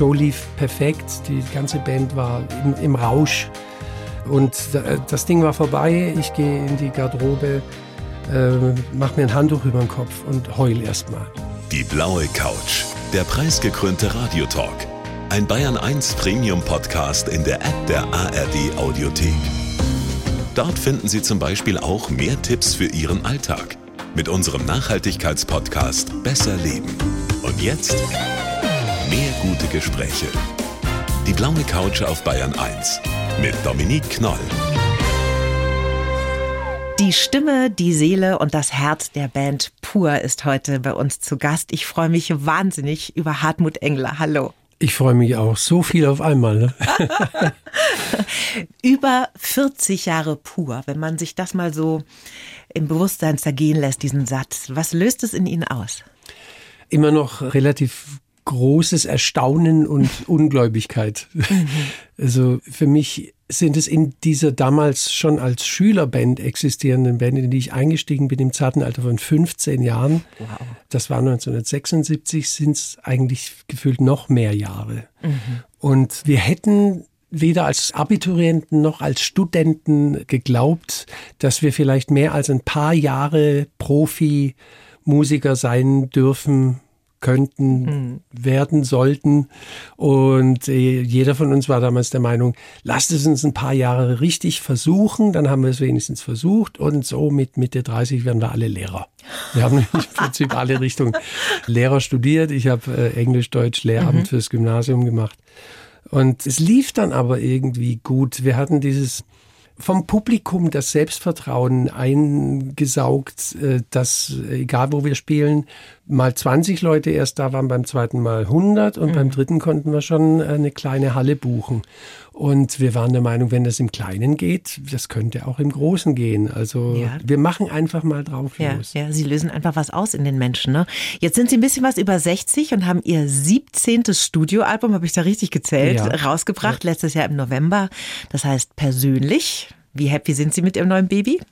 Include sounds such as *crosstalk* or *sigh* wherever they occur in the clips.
Show lief perfekt, die ganze Band war im, im Rausch. Und das Ding war vorbei, ich gehe in die Garderobe, äh, mach mir ein Handtuch über den Kopf und heul erstmal. Die blaue Couch, der preisgekrönte Radiotalk. Ein Bayern 1 Premium Podcast in der App der ARD Audiothek. Dort finden Sie zum Beispiel auch mehr Tipps für Ihren Alltag mit unserem Nachhaltigkeitspodcast Besser Leben. Und jetzt mehr gute Gespräche. Die blaue Couch auf Bayern 1 mit Dominique Knoll. Die Stimme, die Seele und das Herz der Band Pur ist heute bei uns zu Gast. Ich freue mich wahnsinnig über Hartmut Engler. Hallo. Ich freue mich auch. So viel auf einmal. Ne? *laughs* Über 40 Jahre pur, wenn man sich das mal so im Bewusstsein zergehen lässt, diesen Satz. Was löst es in Ihnen aus? Immer noch relativ großes Erstaunen und *laughs* Ungläubigkeit. Mhm. Also für mich sind es in dieser damals schon als Schülerband existierenden Band, in die ich eingestiegen bin im zarten Alter von 15 Jahren. Wow. Das war 1976, sind es eigentlich gefühlt noch mehr Jahre. Mhm. Und wir hätten weder als Abiturienten noch als Studenten geglaubt, dass wir vielleicht mehr als ein paar Jahre Profi-Musiker sein dürfen könnten, mhm. werden sollten. Und äh, jeder von uns war damals der Meinung, lasst es uns ein paar Jahre richtig versuchen, dann haben wir es wenigstens versucht und so mit Mitte 30 werden wir alle Lehrer. Wir haben *laughs* im Prinzip alle Richtungen Lehrer studiert. Ich habe äh, Englisch, Deutsch, Lehramt mhm. fürs Gymnasium gemacht. Und es lief dann aber irgendwie gut. Wir hatten dieses vom Publikum das Selbstvertrauen eingesaugt, äh, dass egal wo wir spielen, mal 20 Leute erst da waren, beim zweiten Mal 100 und mhm. beim dritten konnten wir schon eine kleine Halle buchen. Und wir waren der Meinung, wenn das im Kleinen geht, das könnte auch im Großen gehen. Also ja. wir machen einfach mal drauf ja, los. Ja, Sie lösen einfach was aus in den Menschen. Ne? Jetzt sind Sie ein bisschen was über 60 und haben Ihr 17. Studioalbum, habe ich da richtig gezählt, ja. rausgebracht, letztes Jahr im November. Das heißt persönlich. Wie happy sind Sie mit Ihrem neuen Baby?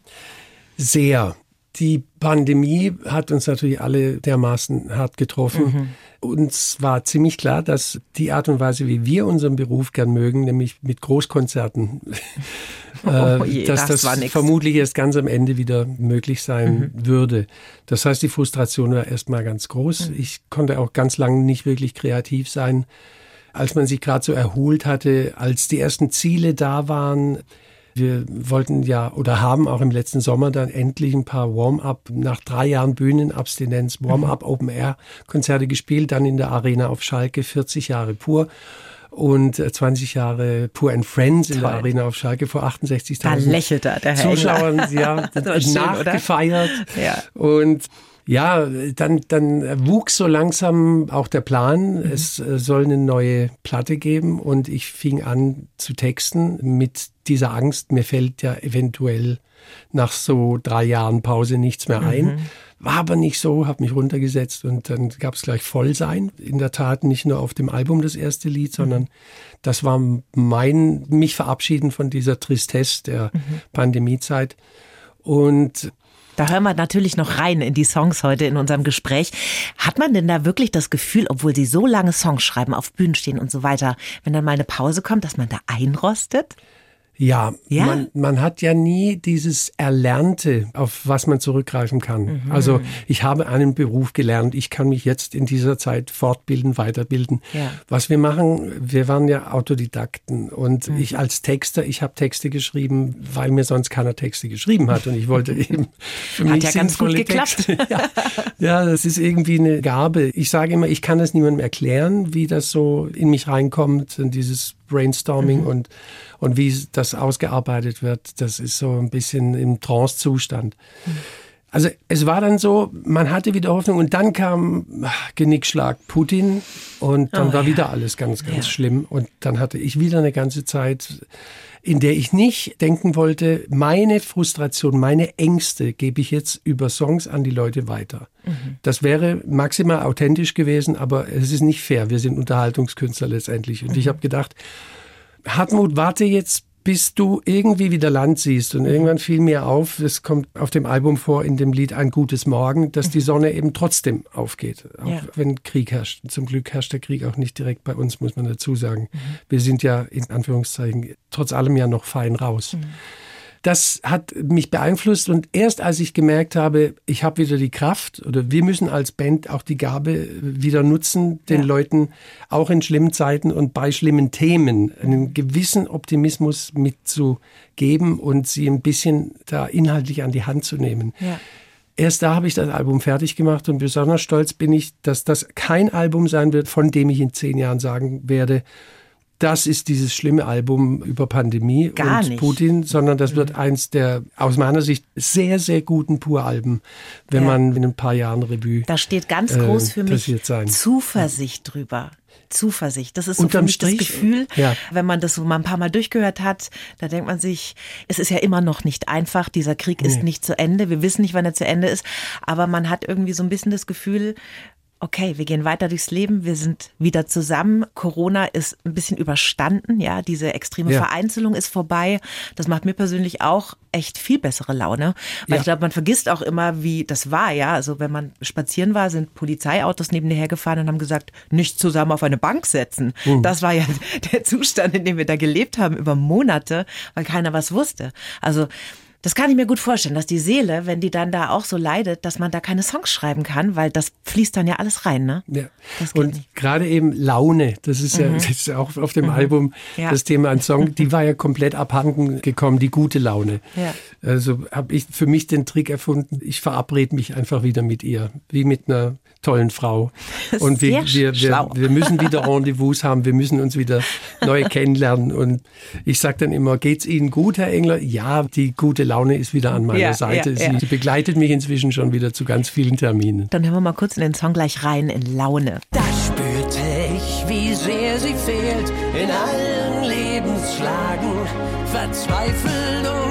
Sehr. Die Pandemie hat uns natürlich alle dermaßen hart getroffen. Mhm. Uns war ziemlich klar, dass die Art und Weise, wie wir unseren Beruf gern mögen, nämlich mit Großkonzerten, *laughs* oh je, dass das, das vermutlich erst ganz am Ende wieder möglich sein mhm. würde. Das heißt, die Frustration war erstmal ganz groß. Mhm. Ich konnte auch ganz lange nicht wirklich kreativ sein. Als man sich gerade so erholt hatte, als die ersten Ziele da waren, wir wollten ja oder haben auch im letzten Sommer dann endlich ein paar Warm-up, nach drei Jahren Bühnenabstinenz, Warm-up mhm. Open-Air-Konzerte gespielt, dann in der Arena auf Schalke, 40 Jahre pur und 20 äh, Jahre Pur and Friends Toll. in der Arena auf Schalke vor 68.000 da lächelt er, der Herr Zuschauern, ja, *laughs* nachgefeiert. Ja. Und ja, dann, dann wuchs so langsam auch der Plan, mhm. es äh, soll eine neue Platte geben und ich fing an zu texten mit dieser Angst, mir fällt ja eventuell nach so drei Jahren Pause nichts mehr ein. Mhm. War aber nicht so, habe mich runtergesetzt und dann gab es gleich Vollsein. In der Tat nicht nur auf dem Album das erste Lied, sondern mhm. das war mein, mich verabschieden von dieser Tristesse der mhm. Pandemiezeit. Und da hören wir natürlich noch rein in die Songs heute in unserem Gespräch. Hat man denn da wirklich das Gefühl, obwohl Sie so lange Songs schreiben, auf Bühnen stehen und so weiter, wenn dann mal eine Pause kommt, dass man da einrostet? Ja, ja? Man, man hat ja nie dieses Erlernte, auf was man zurückgreifen kann. Mhm. Also ich habe einen Beruf gelernt, ich kann mich jetzt in dieser Zeit fortbilden, weiterbilden. Ja. Was wir machen, wir waren ja Autodidakten und mhm. ich als Texter, ich habe Texte geschrieben, weil mir sonst keiner Texte geschrieben hat und ich wollte *laughs* eben für hat mich ja ganz gut geklappt. *laughs* ja, ja, das ist irgendwie eine Gabe. Ich sage immer, ich kann es niemandem erklären, wie das so in mich reinkommt, in dieses Brainstorming mhm. und, und wie das ausgearbeitet wird, das ist so ein bisschen im Trance-Zustand. Mhm. Also es war dann so, man hatte wieder Hoffnung und dann kam Genickschlag Putin und dann oh, war ja. wieder alles ganz, ganz ja. schlimm und dann hatte ich wieder eine ganze Zeit, in der ich nicht denken wollte, meine Frustration, meine Ängste gebe ich jetzt über Songs an die Leute weiter. Mhm. Das wäre maximal authentisch gewesen, aber es ist nicht fair. Wir sind Unterhaltungskünstler letztendlich und mhm. ich habe gedacht, Hartmut, warte jetzt bis du irgendwie wieder Land siehst. Und irgendwann fiel mir auf, es kommt auf dem Album vor, in dem Lied Ein gutes Morgen, dass die Sonne eben trotzdem aufgeht, auch ja. wenn Krieg herrscht. Zum Glück herrscht der Krieg auch nicht direkt bei uns, muss man dazu sagen. Mhm. Wir sind ja in Anführungszeichen trotz allem ja noch fein raus. Mhm. Das hat mich beeinflusst und erst als ich gemerkt habe, ich habe wieder die Kraft oder wir müssen als Band auch die Gabe wieder nutzen, den ja. Leuten auch in schlimmen Zeiten und bei schlimmen Themen einen gewissen Optimismus mitzugeben und sie ein bisschen da inhaltlich an die Hand zu nehmen. Ja. Erst da habe ich das Album fertig gemacht und besonders stolz bin ich, dass das kein Album sein wird, von dem ich in zehn Jahren sagen werde, das ist dieses schlimme Album über Pandemie Gar und nicht. Putin, sondern das wird mhm. eins der aus meiner Sicht sehr, sehr guten Pur-Alben, wenn ja. man in ein paar Jahren Revue. Da steht ganz groß äh, für mich sein. Zuversicht ja. drüber. Zuversicht. Das ist so Unterm für mich Strich, das Gefühl, ja. wenn man das so mal ein paar Mal durchgehört hat, da denkt man sich, es ist ja immer noch nicht einfach, dieser Krieg nee. ist nicht zu Ende, wir wissen nicht, wann er zu Ende ist, aber man hat irgendwie so ein bisschen das Gefühl, okay, wir gehen weiter durchs Leben, wir sind wieder zusammen. Corona ist ein bisschen überstanden, ja, diese extreme ja. Vereinzelung ist vorbei. Das macht mir persönlich auch echt viel bessere Laune, weil ja. ich glaube, man vergisst auch immer, wie das war, ja. Also wenn man spazieren war, sind Polizeiautos neben dir hergefahren und haben gesagt, nicht zusammen auf eine Bank setzen. Mhm. Das war ja *laughs* der Zustand, in dem wir da gelebt haben über Monate, weil keiner was wusste. Also das kann ich mir gut vorstellen, dass die Seele, wenn die dann da auch so leidet, dass man da keine Songs schreiben kann, weil das fließt dann ja alles rein, ne? Ja. Und gerade eben Laune, das ist, mhm. ja, *laughs* das ist auch auf dem mhm. Album ja. das Thema ein Song, die war ja *laughs* komplett abhanden gekommen, die gute Laune. Ja. Also habe ich für mich den Trick erfunden, ich verabrede mich einfach wieder mit ihr, wie mit einer tollen Frau. *laughs* Und wir, wir, wir, wir, müssen wieder Rendezvous haben, wir müssen uns wieder neu kennenlernen. Und ich sage dann immer, geht's Ihnen gut, Herr Engler? Ja, die gute Laune ist wieder an meiner ja, Seite. Ja, ja. Sie begleitet mich inzwischen schon wieder zu ganz vielen Terminen. Dann hören wir mal kurz in den Song gleich rein in Laune. Da spürte ich, wie sehr sie fehlt in allen Lebenslagen. Verzweifelt und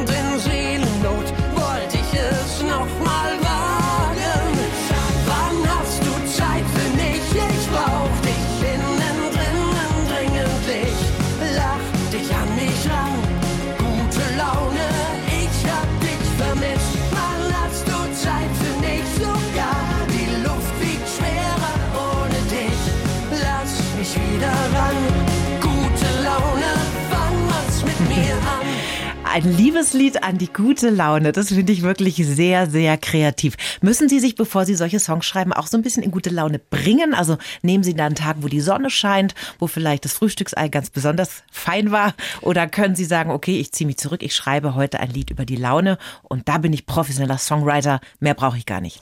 Ein Liebeslied an die gute Laune. Das finde ich wirklich sehr, sehr kreativ. Müssen Sie sich, bevor Sie solche Songs schreiben, auch so ein bisschen in gute Laune bringen? Also nehmen Sie da einen Tag, wo die Sonne scheint, wo vielleicht das Frühstücksei ganz besonders fein war? Oder können Sie sagen, okay, ich ziehe mich zurück, ich schreibe heute ein Lied über die Laune und da bin ich professioneller Songwriter. Mehr brauche ich gar nicht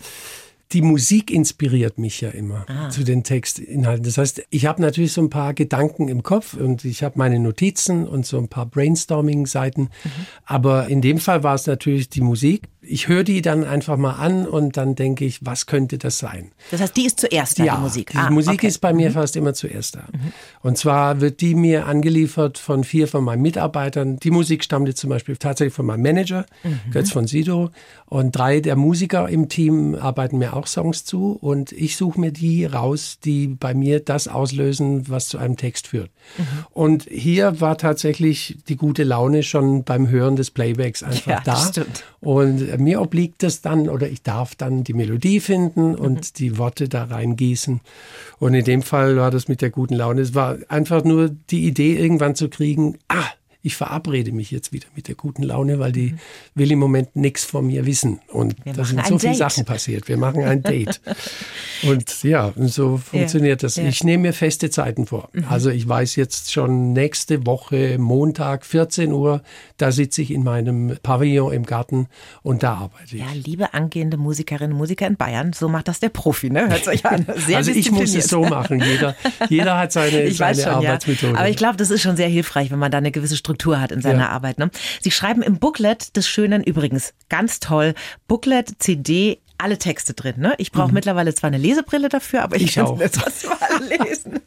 die Musik inspiriert mich ja immer ah. zu den Textinhalten. Das heißt, ich habe natürlich so ein paar Gedanken im Kopf und ich habe meine Notizen und so ein paar Brainstorming-Seiten. Mhm. Aber in dem Fall war es natürlich die Musik ich höre die dann einfach mal an und dann denke ich, was könnte das sein? Das heißt, die ist zuerst da, ja, die Musik. Die ah, Musik okay. ist bei mir mhm. fast immer zuerst da. Mhm. Und zwar wird die mir angeliefert von vier von meinen Mitarbeitern. Die Musik stammte zum Beispiel tatsächlich von meinem Manager, mhm. Götz von Sido. Und drei der Musiker im Team arbeiten mir auch Songs zu. Und ich suche mir die raus, die bei mir das auslösen, was zu einem Text führt. Mhm. Und hier war tatsächlich die gute Laune schon beim Hören des Playbacks einfach ja, da. Stimmt. Und mir obliegt es dann oder ich darf dann die Melodie finden und mhm. die Worte da reingießen. Und in dem Fall war das mit der guten Laune. Es war einfach nur die Idee, irgendwann zu kriegen, ah, ich verabrede mich jetzt wieder mit der guten Laune, weil die mhm. will im Moment nichts von mir wissen. Und da sind so viele Sachen passiert. Wir machen ein Date. *laughs* und ja, so funktioniert ja. das. Ja. Ich nehme mir feste Zeiten vor. Mhm. Also ich weiß jetzt schon nächste Woche, Montag, 14 Uhr, da sitze ich in meinem Pavillon im Garten und da arbeite ich. Ja, liebe angehende Musikerinnen und Musiker in Bayern, so macht das der Profi, ne? Hört sich an. *laughs* Sehr also ich muss es so machen. Jeder, jeder hat seine, ich seine schon, Arbeitsmethode. Ja. Aber ich glaube, das ist schon sehr hilfreich, wenn man da eine gewisse Struktur Struktur hat in seiner ja. Arbeit. Ne? Sie schreiben im Booklet des Schönen, übrigens ganz toll, Booklet, CD, alle Texte drin. Ne? Ich brauche mhm. mittlerweile zwar eine Lesebrille dafür, aber ich, ich kann es trotzdem alle lesen.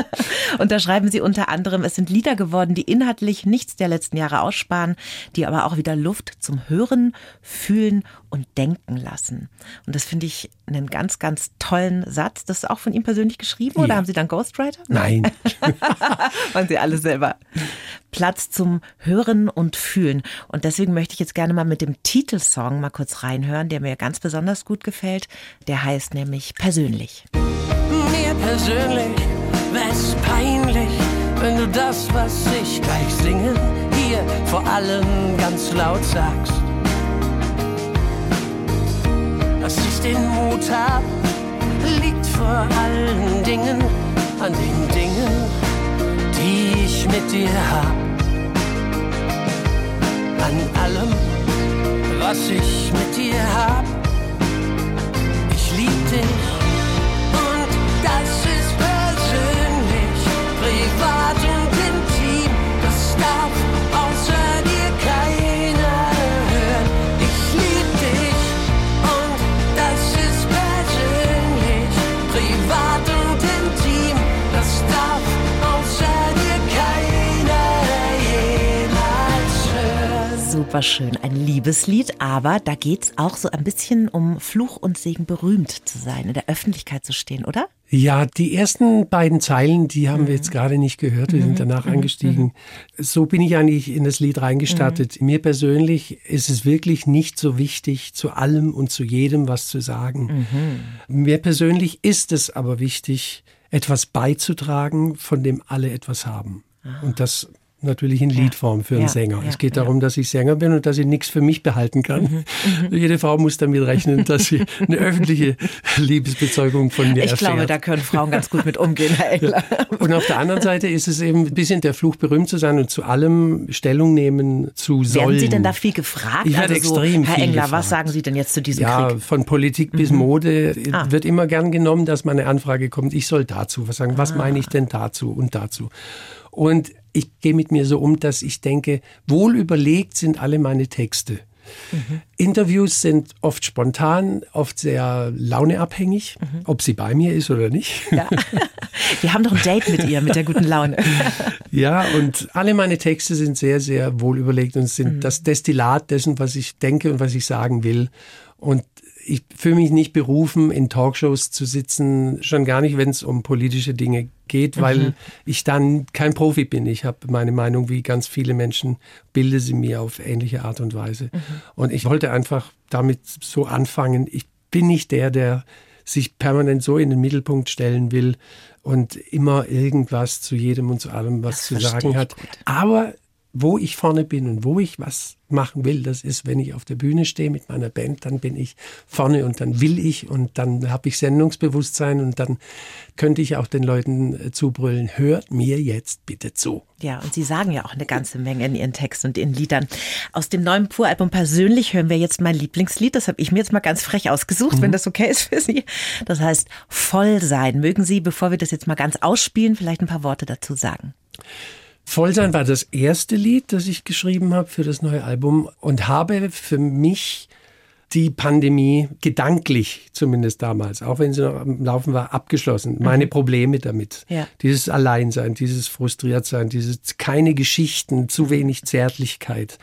*laughs* und da schreiben sie unter anderem, es sind Lieder geworden, die inhaltlich nichts der letzten Jahre aussparen, die aber auch wieder Luft zum Hören, Fühlen und denken lassen. Und das finde ich einen ganz, ganz tollen Satz. Das ist auch von ihm persönlich geschrieben oder Ja. haben Sie dann Ghostwriter? Nein. *laughs* Waren Sie alle selber. Platz zum Hören und Fühlen. Und deswegen möchte ich jetzt gerne mal mit dem Titelsong mal kurz reinhören, der mir ganz besonders gut gefällt. Der heißt nämlich Persönlich. Mir persönlich wär's peinlich, wenn du das, was ich gleich singe, hier vor allem ganz laut sagst. Dass ich den Mut hab, liegt vor allen Dingen an den Dingen, die ich mit dir hab. An allem, was ich mit dir hab. Ich lieb dich. Und das ist persönlich, privat Super schön, ein Liebeslied, aber da geht's auch so ein bisschen um Fluch und Segen berühmt zu sein, in der Öffentlichkeit zu stehen, oder? Ja, die ersten beiden Zeilen, die haben wir jetzt gerade nicht gehört. Wir sind danach eingestiegen. So bin ich eigentlich in das Lied reingestartet. Mir persönlich ist es wirklich nicht so wichtig, zu allem und zu jedem was zu sagen. Mir persönlich ist es aber wichtig, etwas beizutragen, von dem alle etwas haben. Und das natürlich in Liedform für einen Ja, Sänger. ja, es geht darum, dass ich Sänger bin und dass ich nichts für mich behalten kann. Jede Frau muss damit rechnen, dass sie eine öffentliche Liebesbezeugung von mir Ich erfährt. glaube, da können Frauen ganz gut mit umgehen, Herr Engler. Und auf der anderen Seite ist es eben ein bisschen der Fluch, berühmt zu sein und zu allem Stellung nehmen zu sollen. Werden Sie denn da viel gefragt? Ich also so, extrem Herr viel Engler, gefragt. was sagen Sie denn jetzt zu diesem ja, Krieg? von Politik bis Mode Ah. wird immer gern genommen, dass mal eine Anfrage kommt, ich soll dazu was sagen. Was Ah. meine ich denn dazu und dazu? Und ich gehe mit mir so um, dass ich denke, wohl überlegt sind alle meine Texte. Mhm. Interviews sind oft spontan, oft sehr launeabhängig, Mhm. ob sie bei mir ist oder nicht. Ja. *laughs* Wir haben doch ein Date mit ihr, mit der guten Laune. *laughs* Ja, und alle meine Texte sind sehr, sehr wohl überlegt und sind das Destillat dessen, was ich denke und was ich sagen will. Und ich fühle mich nicht berufen, in Talkshows zu sitzen, schon gar nicht, wenn es um politische Dinge geht, weil ich dann kein Profi bin. Ich habe meine Meinung, wie ganz viele Menschen, bilde sie mir auf ähnliche Art und Weise. Und ich wollte einfach damit so anfangen. Ich bin nicht der, der sich permanent so in den Mittelpunkt stellen will und immer irgendwas zu jedem und zu allem was Das zu sagen hat. gut. Aber wo ich vorne bin und wo ich was machen will, das ist, wenn ich auf der Bühne stehe mit meiner Band, dann bin ich vorne und dann will ich und dann habe ich Sendungsbewusstsein und dann könnte ich auch den Leuten äh, zubrüllen, hört mir jetzt bitte zu. Ja, und Sie sagen ja auch eine ganze Menge in Ihren Texten und Ihren Liedern. Aus dem neuen Pur-Album persönlich hören wir jetzt mein Lieblingslied. Das habe ich mir jetzt mal ganz frech ausgesucht, wenn das okay ist für Sie. Das heißt Voll sein. Mögen Sie, bevor wir das jetzt mal ganz ausspielen, vielleicht ein paar Worte dazu sagen? Vollsein war das erste Lied, das ich geschrieben habe für das neue Album und habe für mich die Pandemie gedanklich zumindest damals, auch wenn sie noch am Laufen war, abgeschlossen. Meine Probleme damit. Ja. Dieses Alleinsein, dieses Frustriertsein, dieses keine Geschichten, zu wenig Zärtlichkeit.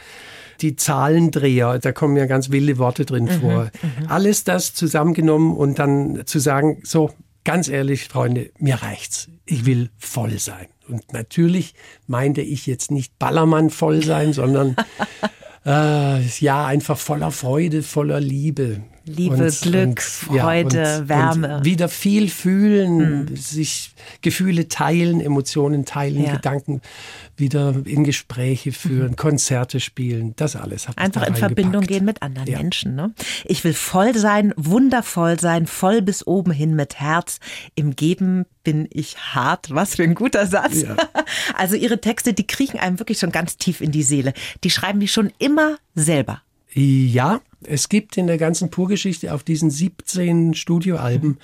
Die Zahlendreher, da kommen ja ganz wilde Worte drin vor. Alles das zusammengenommen und dann zu sagen, so, ganz ehrlich, Freunde, mir reicht's. Ich will voll sein. Und natürlich meinte ich jetzt nicht Ballermann voll sein, sondern *laughs* äh, ja, einfach voller Freude, voller Liebe. Liebe, Glück, Freude, Wärme. Und wieder viel fühlen, sich Gefühle teilen, Emotionen teilen, Ja. Gedanken wieder in Gespräche führen, Konzerte spielen, das alles. Ich Einfach in Verbindung gehen mit anderen Ja. Menschen. Ne? Ich will voll sein, wundervoll sein, voll bis oben hin mit Herz. Im Geben bin ich hart. Was für ein guter Satz. Ja. *laughs* Also Ihre Texte, die kriechen einem wirklich schon ganz tief in die Seele. Die schreiben die schon immer selber. Ja, es gibt in der ganzen Pur-Geschichte auf diesen 17 Studioalben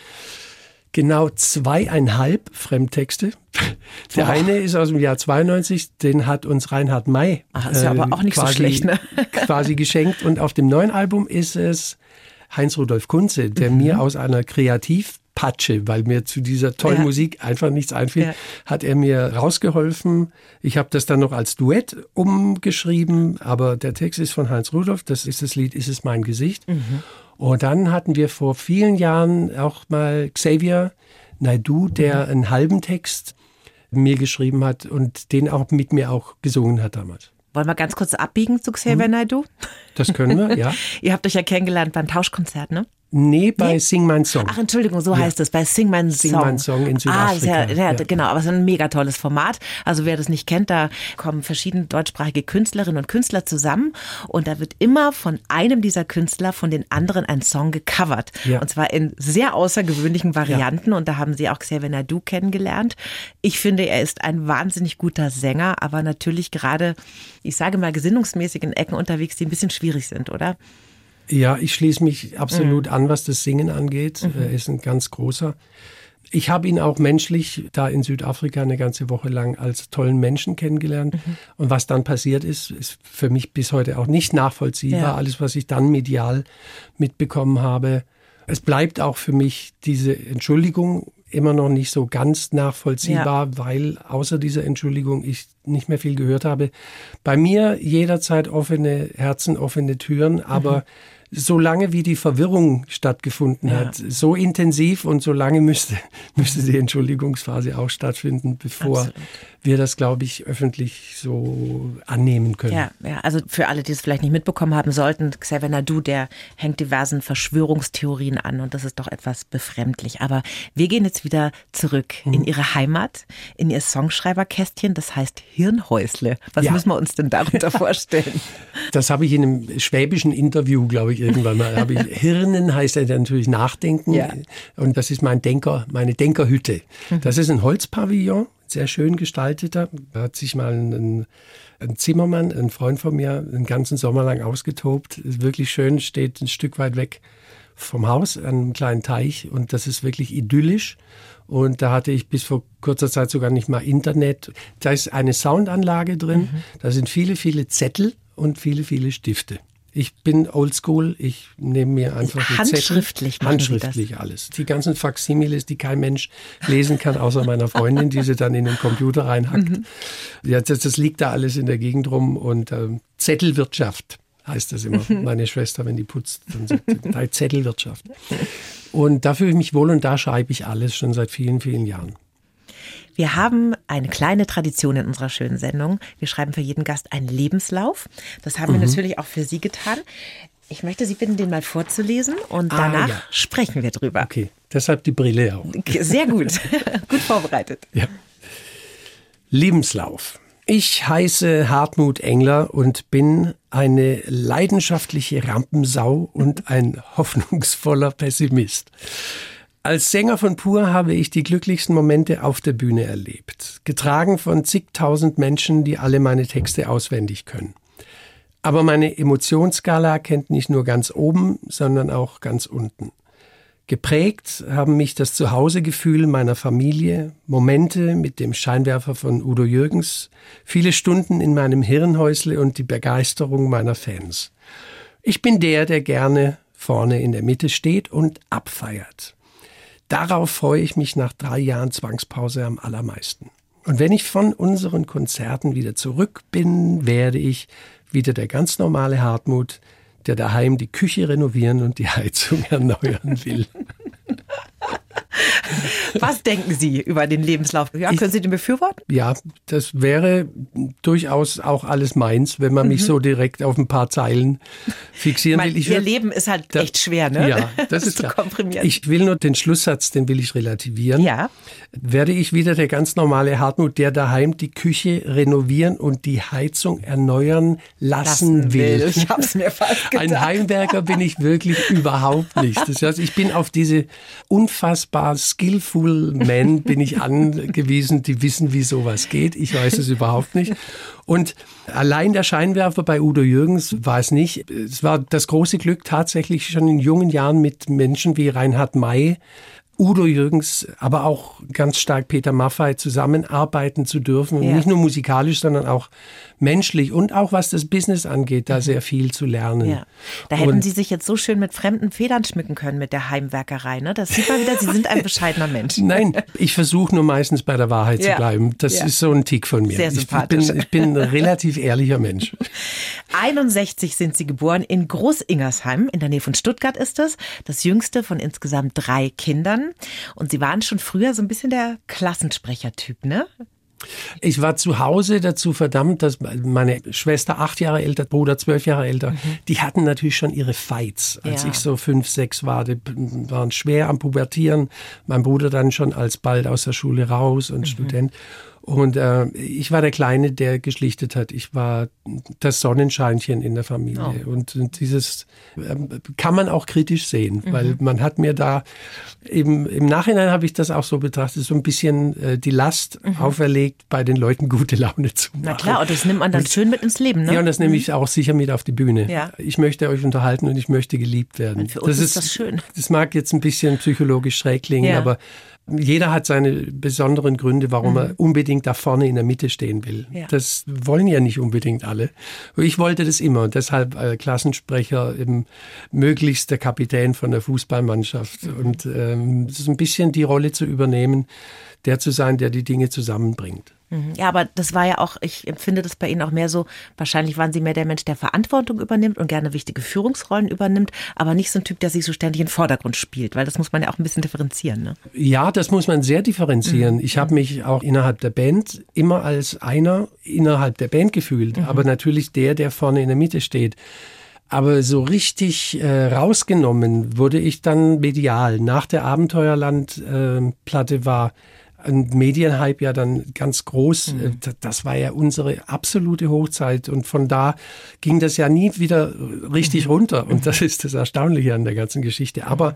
genau zweieinhalb Fremdtexte. *laughs* Der Boah. eine ist aus dem Jahr 92, den hat uns Reinhard May äh, Ach, ist ja aber auch nicht so quasi, schlecht, ne? *laughs* quasi geschenkt. Und auf dem neuen Album ist es Heinz Rudolf Kunze, der Mhm. mir aus einer Patsche, weil mir zu dieser tollen Ja. Musik einfach nichts einfiel, Ja. hat er mir rausgeholfen. Ich habe das dann noch als Duett umgeschrieben, aber der Text ist von Heinz Rudolph, das ist das Lied Ist es mein Gesicht. Und dann hatten wir vor vielen Jahren auch mal Xavier Naidu, der einen halben Text mir geschrieben hat und den auch mit mir auch gesungen hat damals. Wollen wir ganz kurz abbiegen zu Xavier Mhm. Naidoo? Das können wir, ja. *laughs* Ihr habt euch ja kennengelernt beim Tauschkonzert, ne? Nee, bei Nee? Sing Mein Song. Ach, Entschuldigung, so heißt es, bei Sing My Song. Sing My Song in Ah, ist ja, Südafrika, ja, ja. genau, aber es ist ein mega tolles Format. Also wer das nicht kennt, da kommen verschiedene deutschsprachige Künstlerinnen und Künstler zusammen und da wird immer von einem dieser Künstler von den anderen ein Song gecovert. Ja. Und zwar in sehr außergewöhnlichen Varianten und da haben sie auch Xavier Naidu kennengelernt. Ich finde, er ist ein wahnsinnig guter Sänger, aber natürlich gerade, ich sage mal, gesinnungsmäßig in Ecken unterwegs, die ein bisschen schwierig sind, oder? Ja, ich schließe mich absolut Mhm. an, was das Singen angeht. Er ist ein ganz großer. Ich habe ihn auch menschlich da in Südafrika eine ganze Woche lang als tollen Menschen kennengelernt. Mhm. Und was dann passiert ist, ist für mich bis heute auch nicht nachvollziehbar. Ja. Alles, was ich dann medial mitbekommen habe. Es bleibt auch für mich diese Entschuldigung immer noch nicht so ganz nachvollziehbar, weil außer dieser Entschuldigung ich nicht mehr viel gehört habe. Bei mir jederzeit offene Herzen, offene Türen, aber solange wie die Verwirrung stattgefunden Ja. hat, so intensiv und so lange müsste, *laughs* müsste die Entschuldigungsphase auch stattfinden, bevor Absolut. Wir das, glaube ich, öffentlich so annehmen können. Ja, ja, also für alle, die es vielleicht nicht mitbekommen haben sollten, Xavier Nadu, der hängt diversen Verschwörungstheorien an und das ist doch etwas befremdlich. Aber wir gehen jetzt wieder zurück Mhm. in ihre Heimat, in ihr Songschreiberkästchen, das heißt Hirnhäusle. Was Ja. müssen wir uns denn darunter *laughs* vorstellen? Das habe ich in einem schwäbischen Interview, glaube ich, irgendwann mal. Habe ich, *laughs* Hirnen heißt ja natürlich nachdenken. Ja. Und das ist mein Denker, meine Denkerhütte. Das ist ein Holzpavillon, sehr schön gestalteter. Da hat sich mal ein, ein Zimmermann, ein Freund von mir, einen ganzen Sommer lang ausgetobt. Ist wirklich schön, steht ein Stück weit weg vom Haus, an einem kleinen Teich. Und das ist wirklich idyllisch. Und da hatte ich bis vor kurzer Zeit sogar nicht mal Internet. Da ist eine Soundanlage drin. Da sind viele, viele Zettel und viele, viele Stifte. Ich bin oldschool, ich nehme mir einfach die Handschriftlich handschriftlich alles. Die ganzen Faximiles, die kein Mensch lesen kann, außer meiner Freundin, die sie dann in den Computer reinhackt. Mhm. Ja, das, das liegt da alles in der Gegend rum und ähm, Zettelwirtschaft heißt das immer. Meine Schwester, wenn die putzt, dann sagt sie, "Deine Zettelwirtschaft. Und da fühle ich mich wohl und da schreibe ich alles schon seit vielen, vielen Jahren. Wir haben eine kleine Tradition in unserer schönen Sendung. Wir schreiben für jeden Gast einen Lebenslauf. Das haben wir natürlich auch für Sie getan. Ich möchte Sie bitten, den mal vorzulesen und Ah, danach ja. sprechen wir drüber. Okay, deshalb die Brille auch. Sehr gut. *laughs* gut vorbereitet. Ja. Lebenslauf. Ich heiße Hartmut Engler und bin eine leidenschaftliche Rampensau und ein *laughs* hoffnungsvoller Pessimist. Als Sänger von Pur habe ich die glücklichsten Momente auf der Bühne erlebt, getragen von zigtausend Menschen, die alle meine Texte auswendig können. Aber meine Emotionsskala kennt nicht nur ganz oben, sondern auch ganz unten. Geprägt haben mich das Zuhausegefühl meiner Familie, Momente mit dem Scheinwerfer von Udo Jürgens, viele Stunden in meinem Hirnhäusle und die Begeisterung meiner Fans. Ich bin der, der gerne vorne in der Mitte steht und abfeiert. Darauf freue ich mich nach drei Jahren Zwangspause am allermeisten. Und wenn ich von unseren Konzerten wieder zurück bin, werde ich wieder der ganz normale Hartmut, der daheim die Küche renovieren und die Heizung *laughs* erneuern will. *laughs* Was denken Sie über den Lebenslauf? Ja, können Sie den befürworten? Ja, das wäre durchaus auch alles meins, wenn man mich so direkt auf ein paar Zeilen fixieren will. Ich Ihr Leben ist halt Da- echt schwer, ne? Ja, *laughs* das ist zu klar. komprimieren. Ich will nur den Schlusssatz, den will ich relativieren. Ja. Werde ich wieder der ganz normale Hartmut, der daheim die Küche renovieren und die Heizung erneuern lassen, will. Ich hab's mir fast gedacht. Ein Heimwerker bin ich wirklich überhaupt nicht. Das heißt, ich bin auf diese unfassbar skillful Men bin ich angewiesen, die wissen, wie sowas geht. Ich weiß es überhaupt nicht. Und allein der Scheinwerfer bei Udo Jürgens war es nicht. Es war das große Glück, tatsächlich schon in jungen Jahren mit Menschen wie Reinhard May Udo Jürgens, aber auch ganz stark Peter Maffay zusammenarbeiten zu dürfen. Ja. Nicht nur musikalisch, sondern auch menschlich und auch was das Business angeht, da mhm. sehr viel zu lernen. Ja. Da hätten und Sie sich jetzt so schön mit fremden Federn schmücken können mit der Heimwerkerei. Ne? Das sieht man wieder, Sie sind ein *laughs* bescheidener Mensch. Nein, ich versuche nur meistens bei der Wahrheit ja. zu bleiben. Das ist so ein Tick von mir. Sehr sympathisch. Ich bin, ich bin ein relativ ehrlicher Mensch. *laughs* 61 sind Sie geboren in Groß-Ingersheim, in der Nähe von Stuttgart ist das. Das jüngste von insgesamt drei Kindern. Und Sie waren schon früher so ein bisschen der Klassensprechertyp, ne? Ich war zu Hause dazu verdammt, dass meine Schwester acht Jahre älter, Bruder zwölf Jahre älter, mhm. die hatten natürlich schon ihre Fights. Als ja. ich so fünf, sechs war, die waren schwer am Pubertieren. Mein Bruder dann schon als bald aus der Schule raus und mhm. Student. Und äh, ich war der Kleine, der geschlichtet hat. Ich war das Sonnenscheinchen in der Familie. Oh. Und, und, dieses äh, kann man auch kritisch sehen, mhm. weil man hat mir da eben im Nachhinein habe ich das auch so betrachtet, so ein bisschen äh, die Last mhm. auferlegt, bei den Leuten gute Laune zu machen. Na klar, und das nimmt man dann und, schön mit ins Leben, ne? Ja, und das nehme ich mhm. auch sicher mit auf die Bühne. Ja. Ich möchte euch unterhalten und ich möchte geliebt werden. Und für uns das ist, ist das schön. Das mag jetzt ein bisschen psychologisch schräg klingen, ja. aber jeder hat seine besonderen Gründe, warum mhm. er unbedingt da vorne in der Mitte stehen will. Ja. Das wollen ja nicht unbedingt alle. Ich wollte das immer und deshalb äh, Klassensprecher, eben möglichst der Kapitän von der Fußballmannschaft mhm. und ähm, so ein bisschen die Rolle zu übernehmen, der zu sein, der die Dinge zusammenbringt. Mhm. Ja, aber das war ja auch, ich empfinde das bei Ihnen auch mehr so, wahrscheinlich waren Sie mehr der Mensch, der Verantwortung übernimmt und gerne wichtige Führungsrollen übernimmt, aber nicht so ein Typ, der sich so ständig in den Vordergrund spielt, weil das muss man ja auch ein bisschen differenzieren. Ne? Ja, das muss man sehr differenzieren. Mhm. Ich habe mich auch innerhalb der Band immer als einer innerhalb der Band gefühlt, mhm. aber natürlich der, der vorne in der Mitte steht. Aber so richtig äh, rausgenommen wurde ich dann medial. Nach der Abenteuerland-Platte äh, war ein Medienhype ja dann ganz groß. Mhm. Äh, das war ja unsere absolute Hochzeit und von da ging das ja nie wieder richtig mhm. runter und das ist das Erstaunliche an der ganzen Geschichte. Aber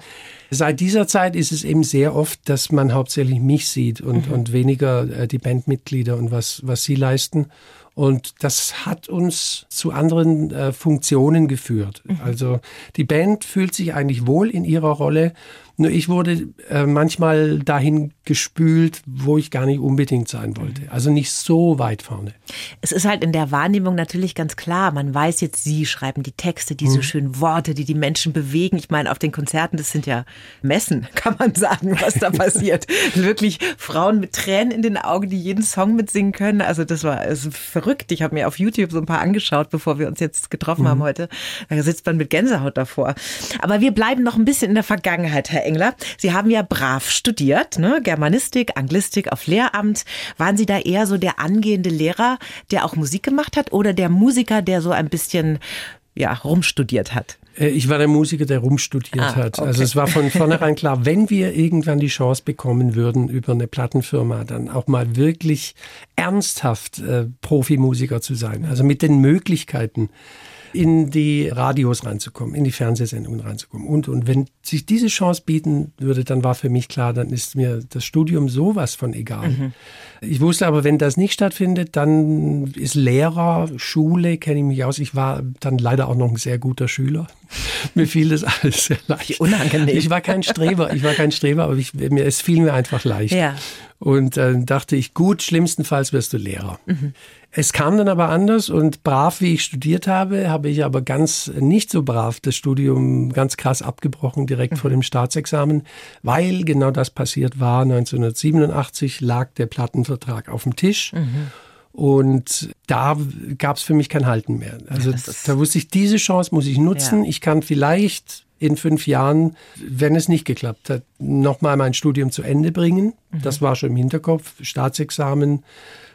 seit dieser Zeit ist es eben sehr oft, dass man hauptsächlich mich sieht und, mhm. und weniger äh, die Bandmitglieder und was, was sie leisten. Und das hat uns zu anderen äh, Funktionen geführt. Mhm. Also die Band fühlt sich eigentlich wohl in ihrer Rolle nur ich wurde äh, manchmal dahin gespült, wo ich gar nicht unbedingt sein wollte. Also nicht so weit vorne. Es ist halt in der Wahrnehmung natürlich ganz klar. Man weiß jetzt, Sie schreiben die Texte, diese mhm. schönen Worte, die die Menschen bewegen. Ich meine, auf den Konzerten, das sind ja Messen, *laughs* kann man sagen, was da *laughs* passiert. Wirklich Frauen mit Tränen in den Augen, die jeden Song mitsingen können. Also das war also verrückt. Ich habe mir auf YouTube so ein paar angeschaut, bevor wir uns jetzt getroffen mhm. haben heute. Da sitzt man mit Gänsehaut davor. Aber wir bleiben noch ein bisschen in der Vergangenheit, Herr Engler. Sie haben ja brav studiert, ne? Germanistik, Anglistik auf Lehramt. Waren Sie da eher so der angehende Lehrer, der auch Musik gemacht hat oder der Musiker, der so ein bisschen ja, rumstudiert hat? Äh, ich war der Musiker, der rumstudiert ah, hat. Also es war von *laughs* vornherein klar, wenn wir irgendwann die Chance bekommen würden, über eine Plattenfirma dann auch mal wirklich ernsthaft äh, Profimusiker zu sein, also mit den Möglichkeiten, in die Radios reinzukommen, in die Fernsehsendungen reinzukommen. Und, und wenn sich diese Chance bieten würde, dann war für mich klar, dann ist mir das Studium sowas von egal. Mhm. Ich wusste aber, wenn das nicht stattfindet, dann ist Lehrer, Schule, kenne ich mich aus. Ich war dann leider auch noch ein sehr guter Schüler. *laughs* mir fiel das alles sehr leicht. Wie unangenehm. Ich war kein Streber, ich war kein Streber, aber ich, mir, es fiel mir einfach leicht. Ja. Und dann äh, dachte ich, gut, schlimmstenfalls wirst du Lehrer. Mhm. Es kam dann aber anders und brav, wie ich studiert habe, habe ich aber ganz nicht so brav das Studium ganz krass abgebrochen direkt mhm. vor dem Staatsexamen, weil genau das passiert war. 1987 lag der Plattenvertrag auf dem Tisch. Mhm. Und da gab es für mich kein Halten mehr. Also ja, da wusste ich, diese Chance muss ich nutzen. Ja. Ich kann vielleicht in fünf Jahren, wenn es nicht geklappt hat, nochmal mein Studium zu Ende bringen. Mhm. Das war schon im Hinterkopf. Staatsexamen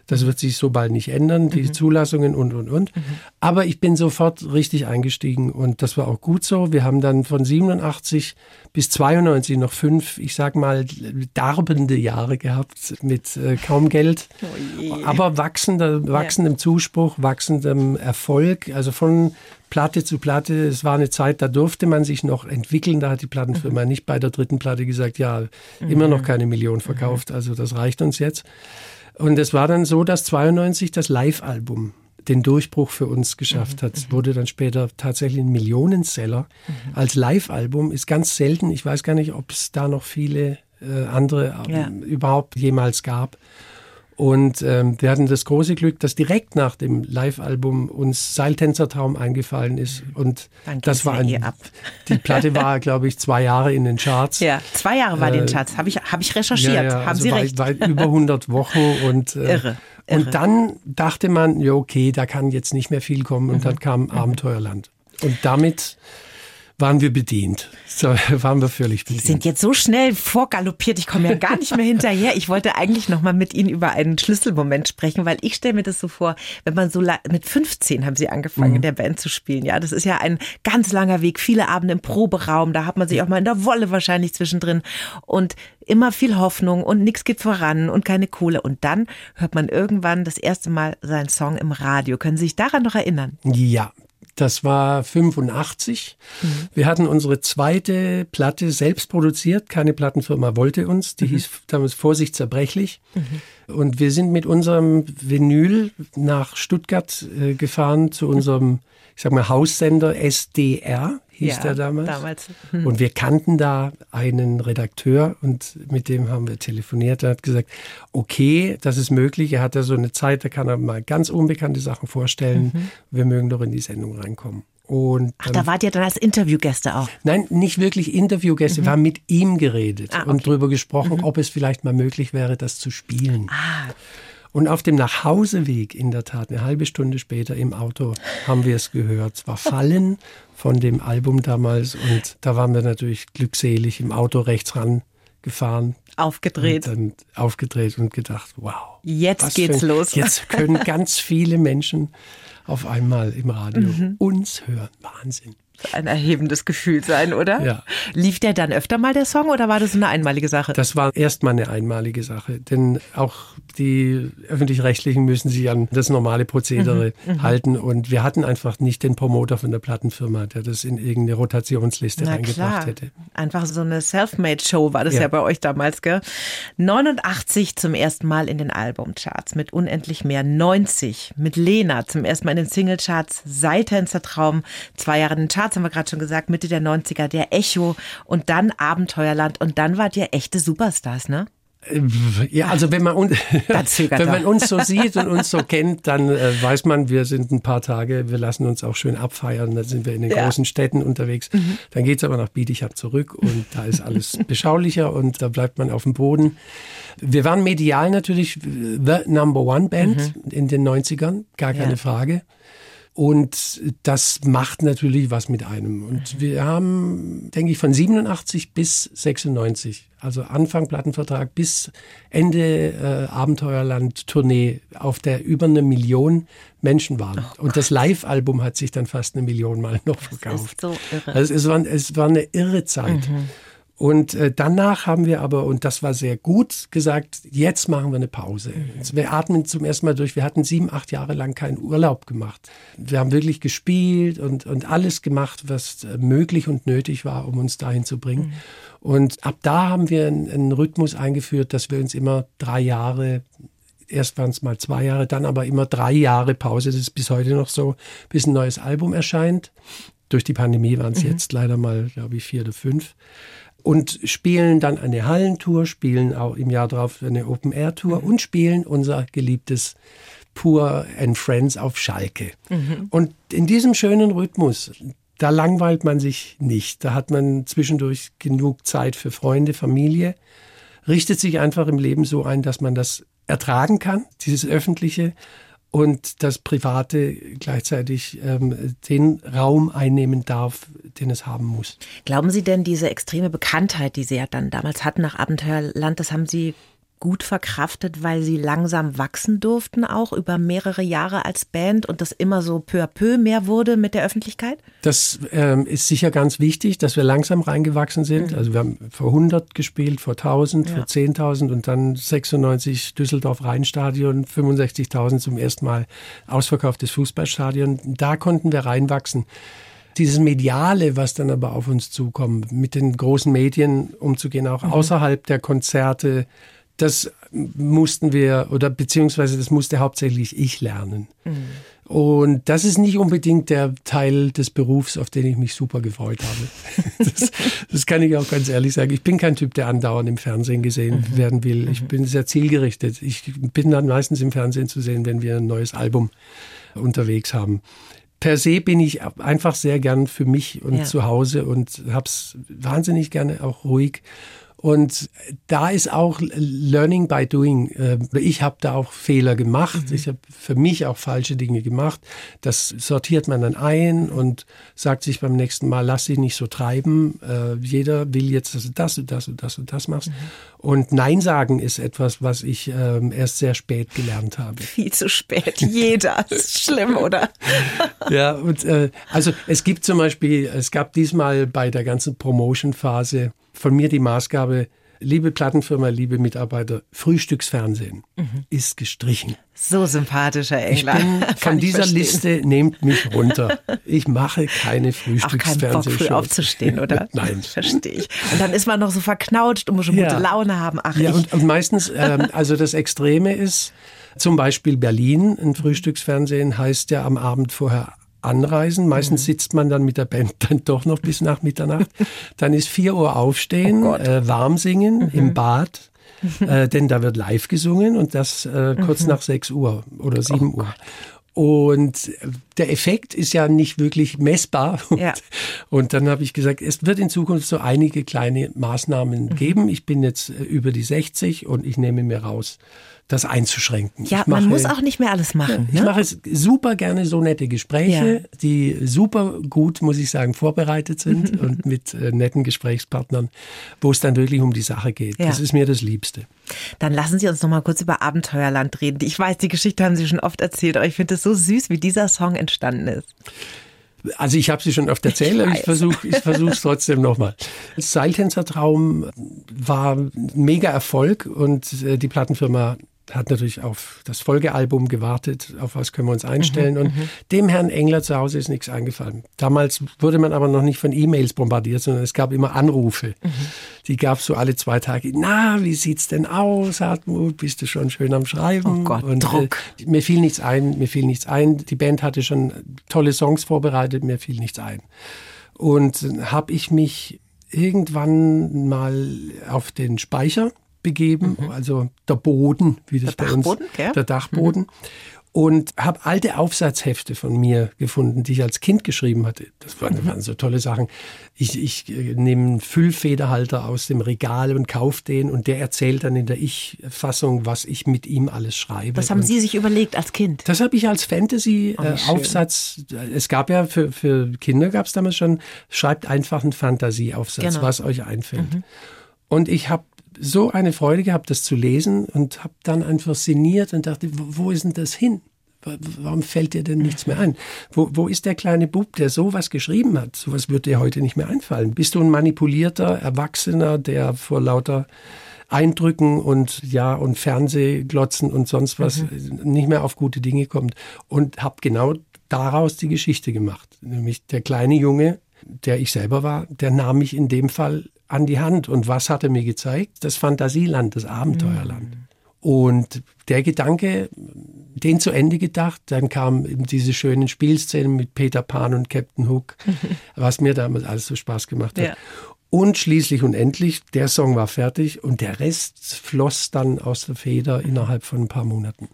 das wird sich so bald nicht ändern, die mhm. Zulassungen und, und, und. Mhm. Aber ich bin sofort richtig eingestiegen und das war auch gut so. Wir haben dann von 87 bis 92 noch fünf, ich sag mal, darbende Jahre gehabt mit äh, kaum Geld, oh aber wachsender, wachsendem ja. Zuspruch, wachsendem Erfolg. Also von Platte zu Platte. Es war eine Zeit, da durfte man sich noch entwickeln. Da hat die Plattenfirma mhm. nicht bei der dritten Platte gesagt, ja, immer noch mhm. keine Million verkauft. Mhm. Also das reicht uns jetzt. Und es war dann so, dass 92 das Live-Album den Durchbruch für uns geschafft hat. Es mhm. wurde dann später tatsächlich ein Millionenseller. Mhm. Als Live-Album ist ganz selten, ich weiß gar nicht, ob es da noch viele äh, andere ja. überhaupt jemals gab. Und ähm, wir hatten das große Glück, dass direkt nach dem Live-Album uns Seiltänzertraum eingefallen ist. Und Dann das war ein, eh ab. *laughs* die Platte war, glaube ich, zwei Jahre in den Charts. Ja, zwei Jahre war äh, in den Charts. Habe ich, hab ich recherchiert. Ja, ja, Haben also Sie weit, recht. Weit über 100 Wochen. Und, *laughs* äh, Irre. Irre. Und dann dachte man, ja, okay, da kann jetzt nicht mehr viel kommen. Und mhm. dann kam mhm. Abenteuerland. Und damit waren wir bedient. So *laughs* waren wir völlig bedient. Sie sind jetzt so schnell vorgaloppiert, ich komme ja gar nicht mehr hinterher. Ich wollte eigentlich noch mal mit Ihnen über einen Schlüsselmoment sprechen, weil ich stelle mir das so vor, wenn man so mit 15 haben Sie angefangen mhm. in der Band zu spielen. Ja, das ist ja ein ganz langer Weg, viele Abende im Proberaum, da hat man sich auch mal in der Wolle wahrscheinlich zwischendrin und immer viel Hoffnung und nichts geht voran und keine Kohle und dann hört man irgendwann das erste Mal seinen Song im Radio. Können Sie sich daran noch erinnern? Ja, das war 85. Mhm. Wir hatten unsere zweite Platte selbst produziert. Keine Plattenfirma wollte uns. Die mhm. hieß damals Vorsicht zerbrechlich. Mhm. Und wir sind mit unserem Vinyl nach Stuttgart äh, gefahren zu unserem, ich sag mal, Haussender SDR hieß ja, der damals. damals. Hm. Und wir kannten da einen Redakteur und mit dem haben wir telefoniert. Er hat gesagt, okay, das ist möglich. Er hat da so eine Zeit, da kann er mal ganz unbekannte Sachen vorstellen. Mhm. Wir mögen doch in die Sendung reinkommen. Und Ach, da wart ihr dann als Interviewgäste auch? Nein, nicht wirklich Interviewgäste. Mhm. Wir haben mit ihm geredet ah, okay. und darüber gesprochen, mhm. ob es vielleicht mal möglich wäre, das zu spielen. Ah. Und auf dem Nachhauseweg, in der Tat, eine halbe Stunde später im Auto, haben wir es gehört. Es war Fallen von dem Album damals und da waren wir natürlich glückselig im Auto rechts ran gefahren. Aufgedreht. Und dann aufgedreht und gedacht, wow. Jetzt geht's ein, los. Jetzt können *laughs* ganz viele Menschen auf einmal im Radio mhm. uns hören. Wahnsinn ein erhebendes Gefühl sein, oder? Ja. Lief der dann öfter mal der Song oder war das eine einmalige Sache? Das war erstmal eine einmalige Sache, denn auch die öffentlich-rechtlichen müssen sich an das normale Prozedere mhm, mhm, halten und wir hatten einfach nicht den Promoter von der Plattenfirma, der das in irgendeine Rotationsliste Na reingebracht klar. hätte. Einfach so eine Selfmade-Show war das ja. ja bei euch damals, gell? 89 zum ersten Mal in den Albumcharts mit unendlich mehr 90 mit Lena zum ersten Mal in den Singlecharts Seitänzer Traum zwei Jahre in den Charts Charts haben wir gerade schon gesagt, Mitte der 90er, der Echo und dann Abenteuerland und dann wart ihr echte Superstars, ne? Ja, also wenn man, un *laughs* wenn man uns so *laughs* sieht und uns so kennt, dann äh, weiß man, wir sind ein paar Tage, wir lassen uns auch schön abfeiern, dann sind wir in den ja. großen Städten unterwegs. Mhm. Dann geht's aber nach Bietigheim zurück und da ist alles *laughs* beschaulicher und da bleibt man auf dem Boden. Wir waren medial natürlich the number one Band mhm. in den 90ern, gar keine ja. Frage. Und das macht natürlich was mit einem. Und wir haben, denke ich, von 87 bis 96, also Anfang Plattenvertrag bis Ende äh, Abenteuerland-Tournee, auf der über eine Million Menschen waren. Oh und das Live-Album hat sich dann fast eine Million Mal noch verkauft. Das ist so irre. Also es war, es war eine irre Zeit. Mhm. Und äh, danach haben wir aber, und das war sehr gut, gesagt, jetzt machen wir eine Pause. Mhm. Wir atmen zum ersten Mal durch. Wir hatten sieben, acht Jahre lang keinen Urlaub gemacht. Wir haben wirklich gespielt und, und alles gemacht, was äh, möglich und nötig war, um uns dahin zu bringen. Mhm. Und ab da haben wir einen, einen Rhythmus eingeführt, dass wir uns immer drei Jahre erst waren es mal zwei Jahre, dann aber immer drei Jahre Pause. Das ist bis heute noch so, bis ein neues Album erscheint. Durch die Pandemie waren es mhm. jetzt leider mal, glaube ich, vier oder fünf und spielen dann eine Hallentour, spielen auch im Jahr darauf eine Open-Air-Tour mhm. und spielen unser geliebtes Pur and Friends auf Schalke. Mhm. Und in diesem schönen Rhythmus, da langweilt man sich nicht. Da hat man zwischendurch genug Zeit für Freunde, Familie. Richtet sich einfach im Leben so ein, dass man das ertragen kann, dieses Öffentliche, und das Private gleichzeitig ähm, den Raum einnehmen darf, den es haben muss. Glauben Sie denn, diese extreme Bekanntheit, die Sie ja dann damals hatten nach Abenteuerland, das haben Sie gut verkraftet, weil sie langsam wachsen durften, auch über mehrere Jahre als Band und das immer so peu à peu mehr wurde mit der Öffentlichkeit? Das ähm, ist sicher ganz wichtig, dass wir langsam reingewachsen sind. Mhm. Also wir haben vor 100 gespielt, vor 1000, ja. vor 10.000 und dann 96 Düsseldorf Rheinstadion, 65.000 zum ersten Mal ausverkauftes Fußballstadion. Da konnten wir reinwachsen dieses Mediale, was dann aber auf uns zukommt, mit den großen Medien umzugehen, auch mhm. außerhalb der Konzerte, das mussten wir, oder beziehungsweise das musste hauptsächlich ich lernen. Mhm. Und das ist nicht unbedingt der Teil des Berufs, auf den ich mich super gefreut habe. *laughs* Das, das kann ich auch ganz ehrlich sagen. Ich bin kein Typ, der andauernd im Fernsehen gesehen mhm. werden will. Ich mhm. bin sehr zielgerichtet. Ich bin dann meistens im Fernsehen zu sehen, wenn wir ein neues Album unterwegs haben per se bin ich einfach sehr gern für mich und ja. zu Hause und hab's wahnsinnig gerne auch ruhig. Und da ist auch Learning by Doing. Äh, ich habe da auch Fehler gemacht. Mhm. Ich habe für mich auch falsche Dinge gemacht. Das sortiert man dann ein und sagt sich beim nächsten Mal, lass dich nicht so treiben. Äh, jeder will jetzt, dass du das und das und das und das machst. Mhm. Und Nein sagen ist etwas, was ich ähm, erst sehr spät gelernt habe. *laughs* Viel zu spät. Jeder. *laughs* ist schlimm, oder? *laughs* ja, und äh, also es gibt zum Beispiel, es gab diesmal bei der ganzen Promotion-Phase von mir die Maßgabe, liebe Plattenfirma, liebe Mitarbeiter, Frühstücksfernsehen mhm. ist gestrichen. So sympathischer Engler. *laughs* Von dieser verstehen. Liste nehmt mich runter. Ich mache keine Frühstücksfernsehen. Auch keinen Bock, früh aufzustehen, oder? *laughs* Nein. Verstehe ich. Und dann ist man noch so verknautscht und muss schon ja. gute Laune haben. Ach, ja, und, und, meistens, ähm, also das Extreme ist, zum Beispiel Berlin, ein Frühstücksfernsehen heißt ja am Abend vorher anreisen. Meistens mhm. sitzt man dann mit der Band *laughs* dann doch noch bis nach Mitternacht. Dann ist 4 Uhr aufstehen, oh äh, warm singen mhm. im Bad. Äh, denn da wird live gesungen und das äh, kurz mhm. nach 6 Uhr oder 7 oh Uhr. Und der Effekt ist ja nicht wirklich messbar. *laughs* Ja. Und dann habe ich gesagt, es wird in Zukunft so einige kleine Maßnahmen mhm. geben. Ich bin jetzt äh, über die 60 und ich nehme mir raus, das einzuschränken. Ja, mache, man muss auch nicht mehr alles machen. Ja, ich ne? mache super gerne so nette Gespräche, ja. die super gut, muss ich sagen, vorbereitet sind *laughs* und mit äh, netten Gesprächspartnern, wo es dann wirklich um die Sache geht. Ja. Das ist mir das Liebste. Dann lassen Sie uns noch mal kurz über Abenteuerland reden. Ich weiß, die Geschichte haben Sie schon oft erzählt, aber ich finde es so süß, wie dieser Song entstanden ist. Also ich habe sie schon oft erzählt, aber ich versuche ich es *laughs* trotzdem nochmal. Seiltänzer-Traum war ein mega Erfolg und äh, die Plattenfirma hat natürlich auf das Folgealbum gewartet, auf was können wir uns einstellen. Mhm, und mhm. dem Herrn Engler zu Hause ist nichts eingefallen. Damals wurde man aber noch nicht von E-Mails bombardiert, sondern es gab immer Anrufe. Mhm. Die gab es so alle zwei Tage. Na, wie sieht's denn aus, Hartmut? Bist du schon schön am Schreiben? Oh Gott, und, äh, Druck. Äh, mir fiel nichts ein, mir fiel nichts ein. Die Band hatte schon tolle Songs vorbereitet, mir fiel nichts ein. Und habe ich mich irgendwann mal auf den Speicher begeben, mhm. also der Boden, wie das der bei Dachboden, uns, gell? der Dachboden. Mhm. Und habe alte Aufsatzhefte von mir gefunden, die ich als Kind geschrieben hatte. Das waren, mhm. waren so tolle Sachen. Ich, ich äh, nehme einen Füllfederhalter aus dem Regal und kaufe den und der erzählt dann in der Ich-Fassung, was ich mit ihm alles schreibe. Was haben und Sie sich überlegt als Kind? Das habe ich als Fantasy-Aufsatz. Oh, äh, es gab ja für, für Kinder gab es damals schon, schreibt einfach einen Fantasieaufsatz, genau. was euch einfällt. Mhm. Und ich habe so eine Freude gehabt, das zu lesen und habe dann einfach sinniert und dachte, wo, ist denn das hin? Warum fällt dir denn nichts mehr ein? Wo, wo ist der kleine Bub, der sowas geschrieben hat? Sowas wird dir heute nicht mehr einfallen. Bist du ein manipulierter Erwachsener, der vor lauter Eindrücken und ja und Fernsehglotzen und sonst was mhm. nicht mehr auf gute Dinge kommt und habe genau daraus die Geschichte gemacht. Nämlich der kleine Junge, der ich selber war, der nahm mich in dem Fall an die Hand. Und was hat er mir gezeigt? Das Fantasieland, das Abenteuerland. Mhm. Und der Gedanke, den zu Ende gedacht, dann kam eben diese schönen Spielszenen mit Peter Pan und Captain Hook, *laughs* was mir damals alles so Spaß gemacht hat. Ja. Und schließlich und endlich, der Song war fertig und der Rest floss dann aus der Feder innerhalb von ein paar Monaten.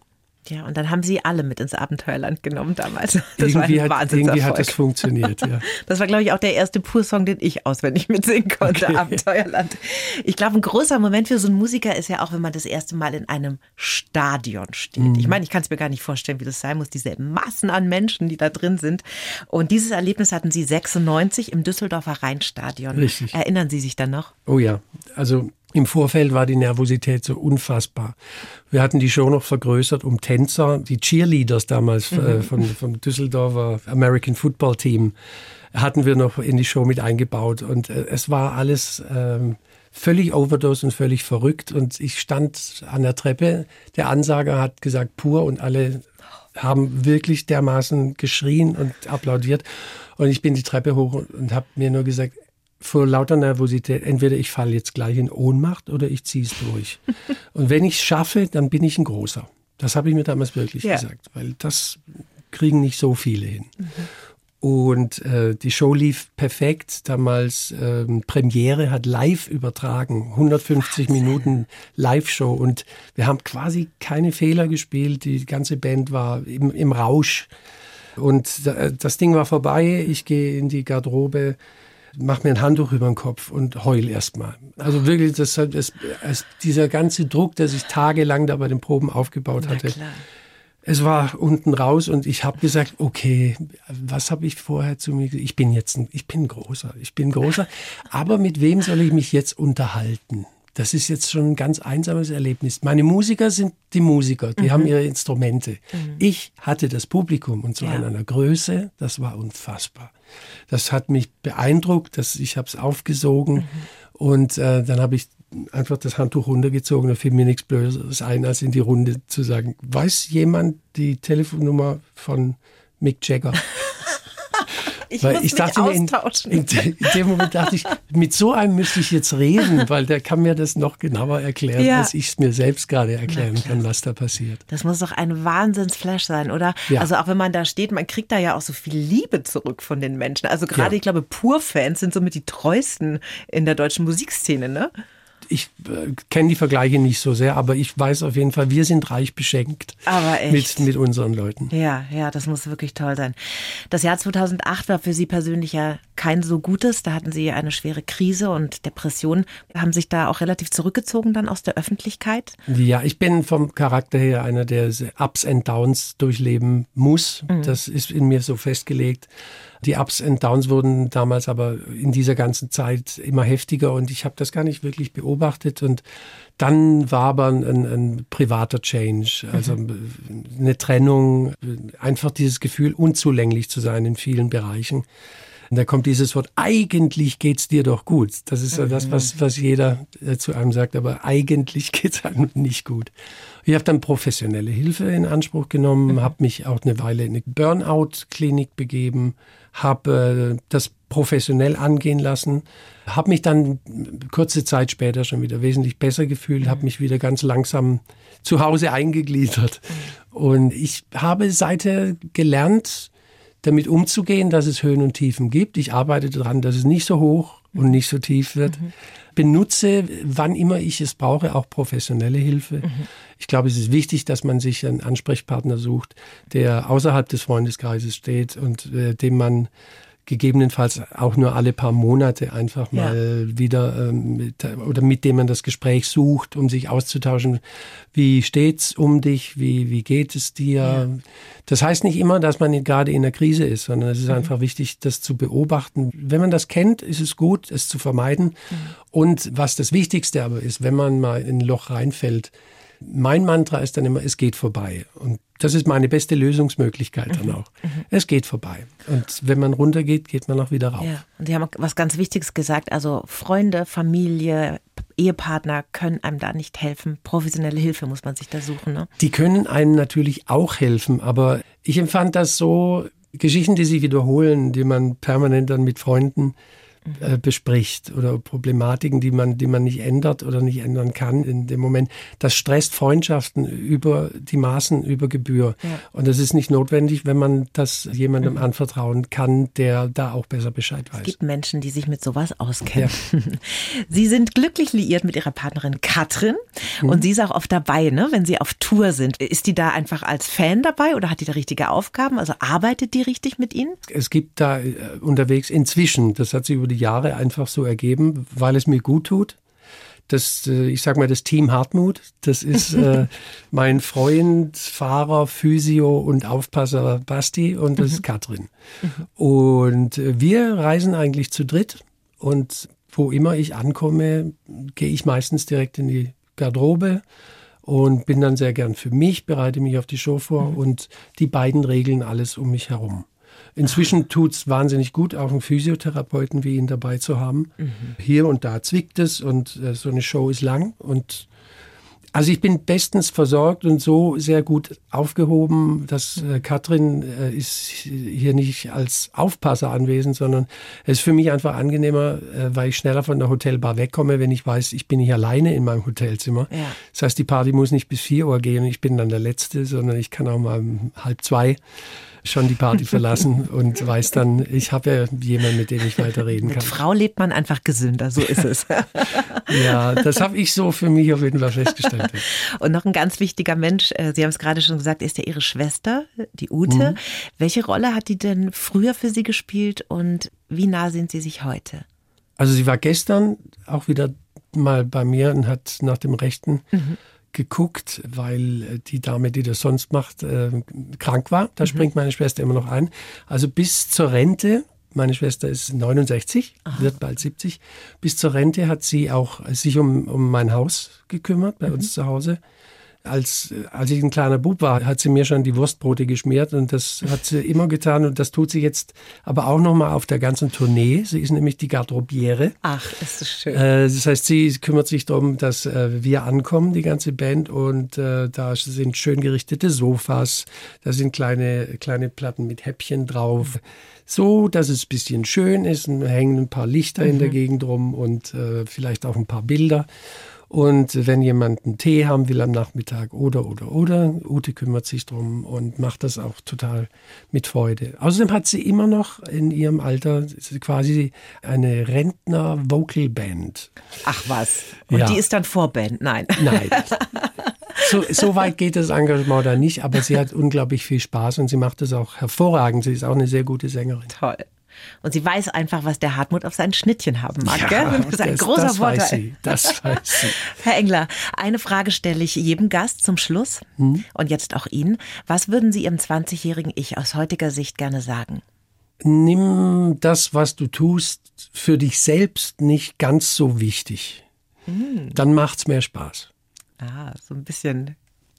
Ja, und dann haben sie alle mit ins Abenteuerland genommen damals. Das irgendwie war hat, irgendwie hat das funktioniert, ja. *laughs* Das war, glaube ich, auch der erste Pur-Song, den ich auswendig mitsingen konnte, okay. Abenteuerland. Ich glaube, ein großer Moment für so einen Musiker ist ja auch, wenn man das erste Mal in einem Stadion steht. Mhm. Ich meine, ich kann es mir gar nicht vorstellen, wie das sein muss, diese Massen an Menschen, die da drin sind. Und dieses Erlebnis hatten Sie 96 im Düsseldorfer Rheinstadion. Richtig. Erinnern Sie sich dann noch? Oh ja, also im Vorfeld war die Nervosität so unfassbar. Wir hatten die Show noch vergrößert um Tänzer, die Cheerleaders damals äh, mhm. von, vom Düsseldorfer American Football Team hatten wir noch in die Show mit eingebaut. Und äh, es war alles ähm, völlig overdose und völlig verrückt. Und ich stand an der Treppe, der Ansager hat gesagt pur. Und alle haben wirklich dermaßen geschrien und applaudiert. Und ich bin die Treppe hoch und habe mir nur gesagt, vor lauter Nervosität, entweder ich falle jetzt gleich in Ohnmacht oder ich ziehe es durch. *laughs* Und wenn ich es schaffe, dann bin ich ein Großer. Das habe ich mir damals wirklich ja. gesagt, weil das kriegen nicht so viele hin. Mhm. Und äh, die Show lief perfekt. Damals ähm, Premiere hat live übertragen, 150 Wahnsinn. Minuten Live-Show. Und wir haben quasi keine Fehler gespielt. Die ganze Band war im, im Rausch. Und das Ding war vorbei. Ich gehe in die Garderobe, mach mir ein Handtuch über den Kopf und heul erstmal. Also wirklich, das, das, das, dieser ganze Druck, der sich tagelang da bei den Proben aufgebaut hatte. Es war unten raus und ich habe gesagt, okay, was habe ich vorher zu mir gesagt? Ich bin jetzt, ein, ich bin großer, ich bin großer. *laughs* Aber mit wem soll ich mich jetzt unterhalten? Das ist jetzt schon ein ganz einsames Erlebnis. Meine Musiker sind die Musiker, die mhm. haben ihre Instrumente. Mhm. Ich hatte das Publikum und zwar ja. in einer Größe, das war unfassbar. Das hat mich beeindruckt, dass ich habe es aufgesogen mhm. und äh, dann habe ich einfach das Handtuch runtergezogen. Da fiel mir nichts Blödes ein, als in die Runde zu sagen, weiß jemand die Telefonnummer von Mick Jagger? *laughs* Ich weil muss ich dachte mir in, in, in, dem Moment dachte ich, mit so einem müsste ich jetzt reden, weil der kann mir das noch genauer erklären, ja. als ich es mir selbst gerade erklären kann, was da passiert. Das muss doch ein Wahnsinnsflash sein, oder? Ja. Also auch wenn man da steht, man kriegt da ja auch so viel Liebe zurück von den Menschen. Also gerade, ja. ich glaube, Pur-Fans sind somit die treuesten in der deutschen Musikszene, ne? Ich äh, kenne die Vergleiche nicht so sehr, aber ich weiß auf jeden Fall, wir sind reich beschenkt aber echt. Mit, mit unseren Leuten. Ja, ja, das muss wirklich toll sein. Das Jahr 2008 war für Sie persönlich ja kein so gutes. Da hatten Sie eine schwere Krise und Depression. Haben sich da auch relativ zurückgezogen dann aus der Öffentlichkeit? Ja, ich bin vom Charakter her einer, der Ups and Downs durchleben muss. Mhm. Das ist in mir so festgelegt. Die Ups and Downs wurden damals aber in dieser ganzen Zeit immer heftiger und ich habe das gar nicht wirklich beobachtet und dann war aber ein, ein privater Change, also mhm. eine Trennung, einfach dieses Gefühl, unzulänglich zu sein in vielen Bereichen. Und da kommt dieses Wort, eigentlich geht's dir doch gut. Das ist ja das, was, was jeder äh, zu einem sagt, aber eigentlich *laughs* geht's einem nicht gut. Ich habe dann professionelle Hilfe in Anspruch genommen, mhm. habe mich auch eine Weile in eine Burnout-Klinik begeben, habe äh, das professionell angehen lassen, habe mich dann kurze Zeit später schon wieder wesentlich besser gefühlt, habe mich wieder ganz langsam zu Hause eingegliedert. Und ich habe seither gelernt, damit umzugehen, dass es Höhen und Tiefen gibt. Ich arbeite daran, dass es nicht so hoch und nicht so tief wird. Mhm. Benutze, wann immer ich es brauche, auch professionelle Hilfe. Mhm. Ich glaube, es ist wichtig, dass man sich einen Ansprechpartner sucht, der außerhalb des Freundeskreises steht und äh, dem man gegebenenfalls auch nur alle paar Monate einfach mal ja. wieder ähm, mit, oder mit dem man das Gespräch sucht, um sich auszutauschen. Wie steht's um dich? Wie, wie geht es dir? Ja. Das heißt nicht immer, dass man gerade in der Krise ist, sondern es ist mhm. einfach wichtig, das zu beobachten. Wenn man das kennt, ist es gut, es zu vermeiden. Mhm. Und was das Wichtigste aber ist, wenn man mal in ein Loch reinfällt, mein Mantra ist dann immer, es geht vorbei. Und das ist meine beste Lösungsmöglichkeit dann mhm. auch. Mhm. Es geht vorbei. Und wenn man runtergeht, geht man auch wieder rauf. Ja. Und Sie haben was ganz Wichtiges gesagt. Also Freunde, Familie, Ehepartner können einem da nicht helfen. Professionelle Hilfe muss man sich da suchen. Ne? Die können einem natürlich auch helfen. Aber ich empfand das so, Geschichten, die sich wiederholen, die man permanent dann mit Freunden äh, bespricht oder Problematiken, die man, die man nicht ändert oder nicht ändern kann in dem Moment. Das stresst Freundschaften über die Maßen, über Gebühr. Ja. Und das ist nicht notwendig, wenn man das jemandem mhm. anvertrauen kann, der da auch besser Bescheid weiß. Es gibt Menschen, die sich mit sowas auskennen. Ja. *laughs* Sie sind glücklich liiert mit ihrer Partnerin Katrin mhm. und sie ist auch oft dabei, ne, wenn sie auf Tour sind. Ist die da einfach als Fan dabei oder hat die da richtige Aufgaben? Also arbeitet die richtig mit Ihnen? Es gibt da äh, unterwegs inzwischen, das hat sich über die die Jahre einfach so ergeben, weil es mir gut tut. Das, äh, ich sag mal, das Team Hartmut, das ist äh, *laughs* mein Freund, Fahrer, Physio und Aufpasser Basti und das ist mhm. Katrin. Mhm. Und äh, wir reisen eigentlich zu dritt und wo immer ich ankomme, gehe ich meistens direkt in die Garderobe und bin dann sehr gern für mich, bereite mich auf die Show vor mhm. und die beiden regeln alles um mich herum. Inzwischen tut es wahnsinnig gut, auch einen Physiotherapeuten wie ihn dabei zu haben. Mhm. Hier und da zwickt es und äh, so eine Show ist lang und also ich bin bestens versorgt und so sehr gut aufgehoben, dass äh, Katrin äh, ist hier nicht als Aufpasser anwesend, sondern es ist für mich einfach angenehmer, äh, weil ich schneller von der Hotelbar wegkomme, wenn ich weiß, ich bin nicht alleine in meinem Hotelzimmer. Ja. Das heißt, die Party muss nicht bis vier Uhr gehen und ich bin dann der Letzte, sondern ich kann auch mal um halb zwei schon die Party verlassen und weiß dann, ich habe ja jemanden, mit dem ich weiterreden kann. Mit Frau lebt man einfach gesünder, so ist es. *laughs* ja, das habe ich so für mich auf jeden Fall festgestellt. Und noch ein ganz wichtiger Mensch, äh, Sie haben es gerade schon gesagt, ist ja Ihre Schwester, die Ute. Mhm. Welche Rolle hat die denn früher für Sie gespielt und wie nah sind Sie sich heute? Also sie war gestern auch wieder mal bei mir und hat nach dem Rechten mhm. Geguckt, weil äh, die Dame, die das sonst macht, äh, krank war. Da mhm. springt meine Schwester immer noch ein. Also bis zur Rente, meine Schwester ist 69, Aha. wird bald 70, bis zur Rente hat sie auch sich um, um mein Haus gekümmert bei mhm. uns zu Hause als, als ich ein kleiner Bub war, hat sie mir schon die Wurstbrote geschmiert und das hat sie immer getan und das tut sie jetzt aber auch nochmal auf der ganzen Tournee. Sie ist nämlich die Garderobiere. Ach, ist das schön. Äh, das heißt, sie kümmert sich darum, dass äh, wir ankommen, die ganze Band und äh, da sind schön gerichtete Sofas, da sind kleine, kleine Platten mit Häppchen drauf. So, dass es ein bisschen schön ist, und hängen ein paar Lichter mhm. in der mhm. Gegend rum und äh, vielleicht auch ein paar Bilder. Und wenn jemand einen Tee haben will am Nachmittag oder, oder, oder, Ute kümmert sich drum und macht das auch total mit Freude. Außerdem hat sie immer noch in ihrem Alter quasi eine Rentner-Vocal-Band. Ach was. Und ja. die ist dann Vorband? Nein. Nein. *laughs* So, so weit geht das Engagement da nicht, aber sie hat unglaublich viel Spaß und sie macht das auch hervorragend. Sie ist auch eine sehr gute Sängerin. Toll. Und sie weiß einfach, was der Hartmut auf seinen Schnittchen haben mag. Ja, gell? Das ist ein das, großer das Vorteil. Weiß sie, das *laughs* weiß sie. Herr Engler, eine Frage stelle ich jedem Gast zum Schluss hm? und jetzt auch Ihnen. Was würden Sie Ihrem 20-jährigen Ich aus heutiger Sicht gerne sagen? Nimm das, was du tust, für dich selbst nicht ganz so wichtig. Hm. Dann macht's mehr Spaß. Ah, so ein bisschen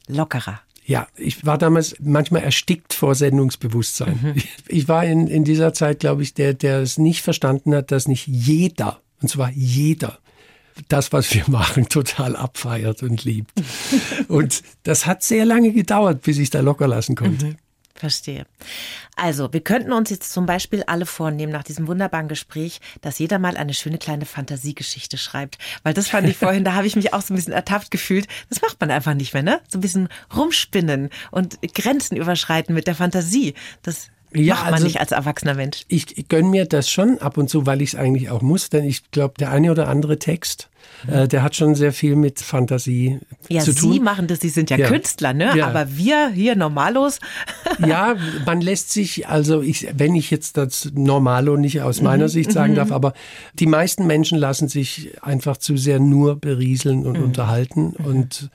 lockerer. Ja, ich war damals manchmal erstickt vor Sendungsbewusstsein. Mhm. Ich, war in, in dieser Zeit, glaube ich, der, der es nicht verstanden hat, dass nicht jeder, und zwar jeder, das, was wir *laughs* machen, total abfeiert und liebt. *laughs* und das hat sehr lange gedauert, bis ich da locker lassen konnte. Mhm. Verstehe. Also, wir könnten uns jetzt zum Beispiel alle vornehmen, nach diesem wunderbaren Gespräch, dass jeder mal eine schöne kleine Fantasiegeschichte schreibt. Weil das fand ich vorhin, da habe ich mich auch so ein bisschen ertappt gefühlt. Das macht man einfach nicht mehr, ne? So ein bisschen rumspinnen und Grenzen überschreiten mit der Fantasie. Das ja, macht man also nicht als erwachsener Mensch. Ich, ich gönne mir das schon ab und zu, weil ich es eigentlich auch muss, denn ich glaube, der eine oder andere Text, äh, der hat schon sehr viel mit Fantasie ja, zu tun. Sie machen das, Sie sind ja, ja. Künstler, ne? Ja. Aber wir hier Normalos. *laughs* ja, man lässt sich, also ich, wenn ich jetzt das Normalo nicht aus meiner mhm. Sicht sagen mhm. darf, aber die meisten Menschen lassen sich einfach zu sehr nur berieseln und mhm. unterhalten. Und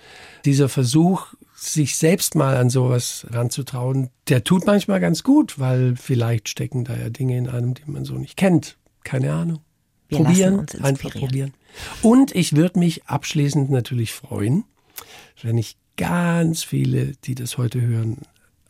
dieser Versuch, sich selbst mal an sowas ranzutrauen, der tut manchmal ganz gut, weil vielleicht stecken da ja Dinge in einem, die man so nicht kennt. Keine Ahnung. Wir probieren, einfach probieren. Und ich würde mich abschließend natürlich freuen, wenn ich ganz viele, die das heute hören,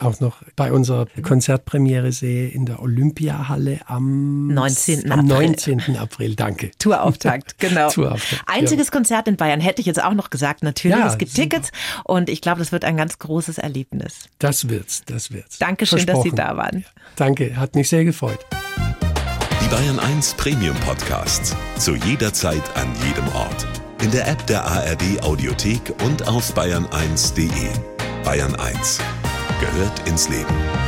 auch noch bei unserer Konzertpremiere sehe in der Olympiahalle am 19. Am 19. April. Danke. *laughs* Tourauftakt, genau. Tourauftakt, Einziges ja. Konzert in Bayern hätte ich jetzt auch noch gesagt. Natürlich, ja, es gibt super. Tickets und ich glaube, das wird ein ganz großes Erlebnis. Das wird's, das wird's. Dankeschön, dass Sie da waren. Danke, hat mich sehr gefreut. Die Bayern 1 Premium Podcasts. Zu jeder Zeit, an jedem Ort. In der App der ARD Audiothek und auf bayern1.de. Bayern 1 gehört ins Leben.